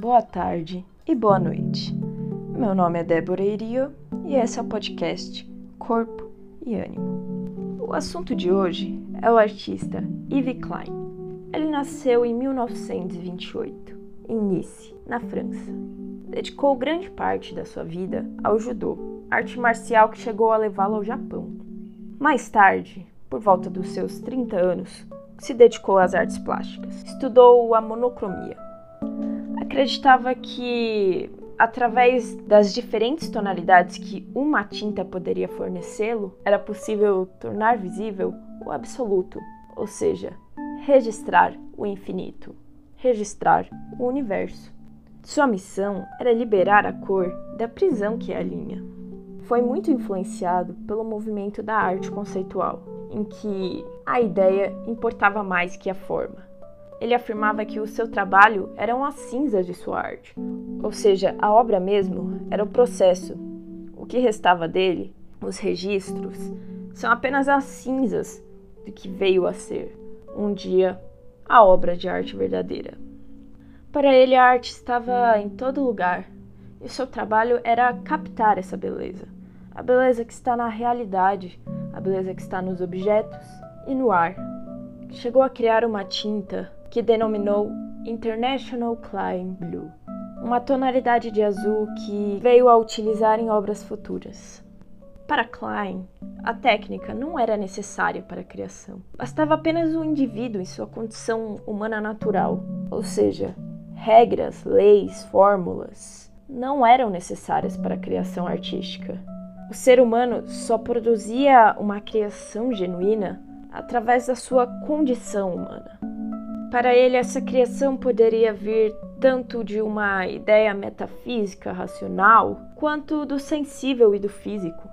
boa tarde e boa noite. Meu nome é Débora Irio e esse é o podcast Corpo e Ânimo. O assunto de hoje é o artista Yves Klein. Ele nasceu em 1928, em Nice, na França. Dedicou grande parte da sua vida ao judô, arte marcial que chegou a levá-lo ao Japão. Mais tarde, por volta dos seus 30 anos, se dedicou às artes plásticas. Estudou a monocromia. Acreditava que, através das diferentes tonalidades que uma tinta poderia fornecê-lo, era possível tornar visível o absoluto, ou seja, registrar o infinito, registrar o universo. Sua missão era liberar a cor da prisão que é a linha. Foi muito influenciado pelo movimento da arte conceitual, em que a ideia importava mais que a forma. Ele afirmava que o seu trabalho eram as cinzas de sua arte, ou seja, a obra mesmo era o processo. O que restava dele, os registros, são apenas as cinzas do que veio a ser, um dia, a obra de arte verdadeira. Para ele, a arte estava em todo lugar e seu trabalho era captar essa beleza, a beleza que está na realidade, a beleza que está nos objetos e no ar. Chegou a criar uma tinta que denominou International Klein Blue, uma tonalidade de azul que veio a utilizar em obras futuras. Para Klein, a técnica não era necessária para a criação. Bastava apenas o indivíduo em sua condição humana natural, ou seja, regras, leis, fórmulas não eram necessárias para a criação artística. O ser humano só produzia uma criação genuína através da sua condição humana. Para ele, essa criação poderia vir tanto de uma ideia metafísica racional, quanto do sensível e do físico,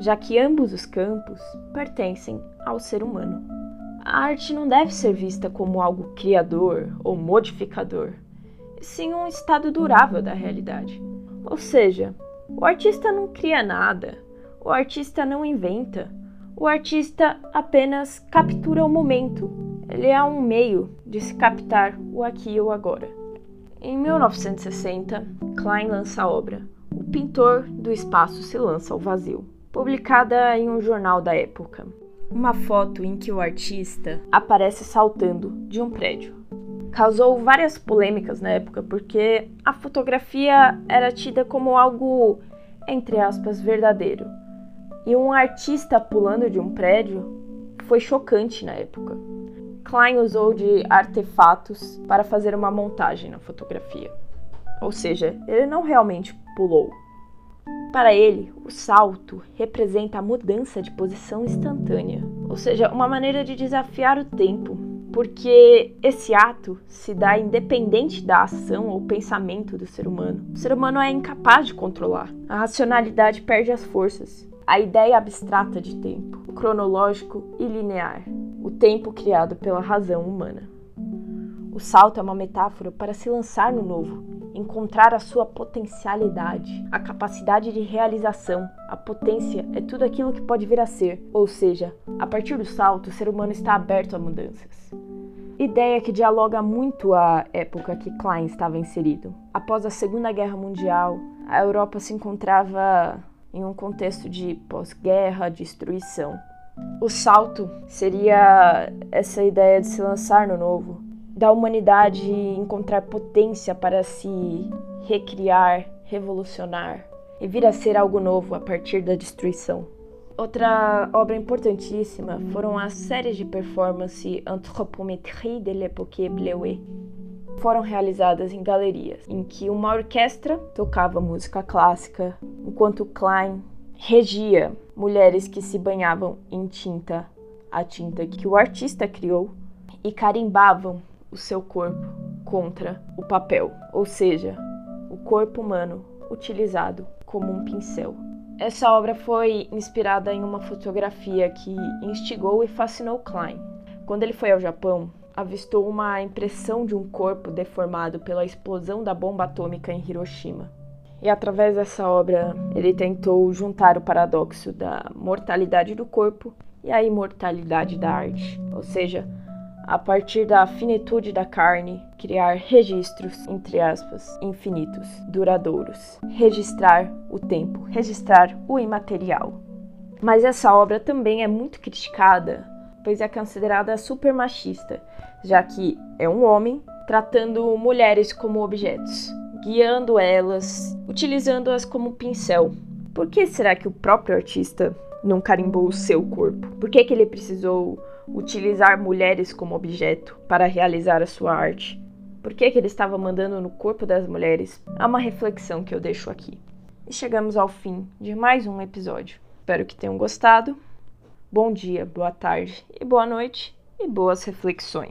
já que ambos os campos pertencem ao ser humano. A arte não deve ser vista como algo criador ou modificador, sim um estado durável da realidade. Ou seja, o artista não cria nada, o artista não inventa, o artista apenas captura o momento. Ele é um meio de se captar o aqui e o agora. Em 1960, Klein lança a obra O Pintor do Espaço se lança ao vazio, publicada em um jornal da época. Uma foto em que o artista aparece saltando de um prédio causou várias polêmicas na época, porque a fotografia era tida como algo, entre aspas, verdadeiro. E um artista pulando de um prédio foi chocante na época. Klein usou de artefatos para fazer uma montagem na fotografia. Ou seja, ele não realmente pulou. Para ele, o salto representa a mudança de posição instantânea, ou seja, uma maneira de desafiar o tempo, porque esse ato se dá independente da ação ou pensamento do ser humano. O ser humano é incapaz de controlar. A racionalidade perde as forças. A ideia abstrata de tempo, cronológico e linear, o tempo criado pela razão humana. O salto é uma metáfora para se lançar no novo, encontrar a sua potencialidade, a capacidade de realização. A potência é tudo aquilo que pode vir a ser, ou seja, a partir do salto, o ser humano está aberto a mudanças. Ideia que dialoga muito à época que Klein estava inserido. Após a Segunda Guerra Mundial, a Europa se encontrava em um contexto de pós-guerra, destruição. O salto seria essa ideia de se lançar no novo, da humanidade encontrar potência para se recriar, revolucionar e vir a ser algo novo a partir da destruição. Outra obra importantíssima foram as séries de performance Anthropométrie de l'époque Bleuet. Foram realizadas em galerias, em que uma orquestra tocava música clássica, enquanto Klein regia mulheres que se banhavam em tinta, a tinta que o artista criou, e carimbavam o seu corpo contra o papel, ou seja, o corpo humano utilizado como um pincel. Essa obra foi inspirada em uma fotografia que instigou e fascinou Klein. Quando ele foi ao Japão, avistou uma impressão de um corpo deformado pela explosão da bomba atômica em Hiroshima. E através dessa obra, ele tentou juntar o paradoxo da mortalidade do corpo e a imortalidade da arte, ou seja, a partir da finitude da carne, criar registros, entre aspas, infinitos, duradouros. Registrar o tempo, registrar o imaterial. Mas essa obra também é muito criticada, pois é considerada super machista, já que é um homem tratando mulheres como objetos, guiando elas, utilizando-as como pincel. Por que será que o próprio artista não carimbou o seu corpo? Por que, que ele precisou utilizar mulheres como objeto para realizar a sua arte? Por que, que ele estava mandando no corpo das mulheres? Há uma reflexão que eu deixo aqui. E chegamos ao fim de mais um episódio. Espero que tenham gostado. Bom dia, boa tarde e boa noite e boas reflexões.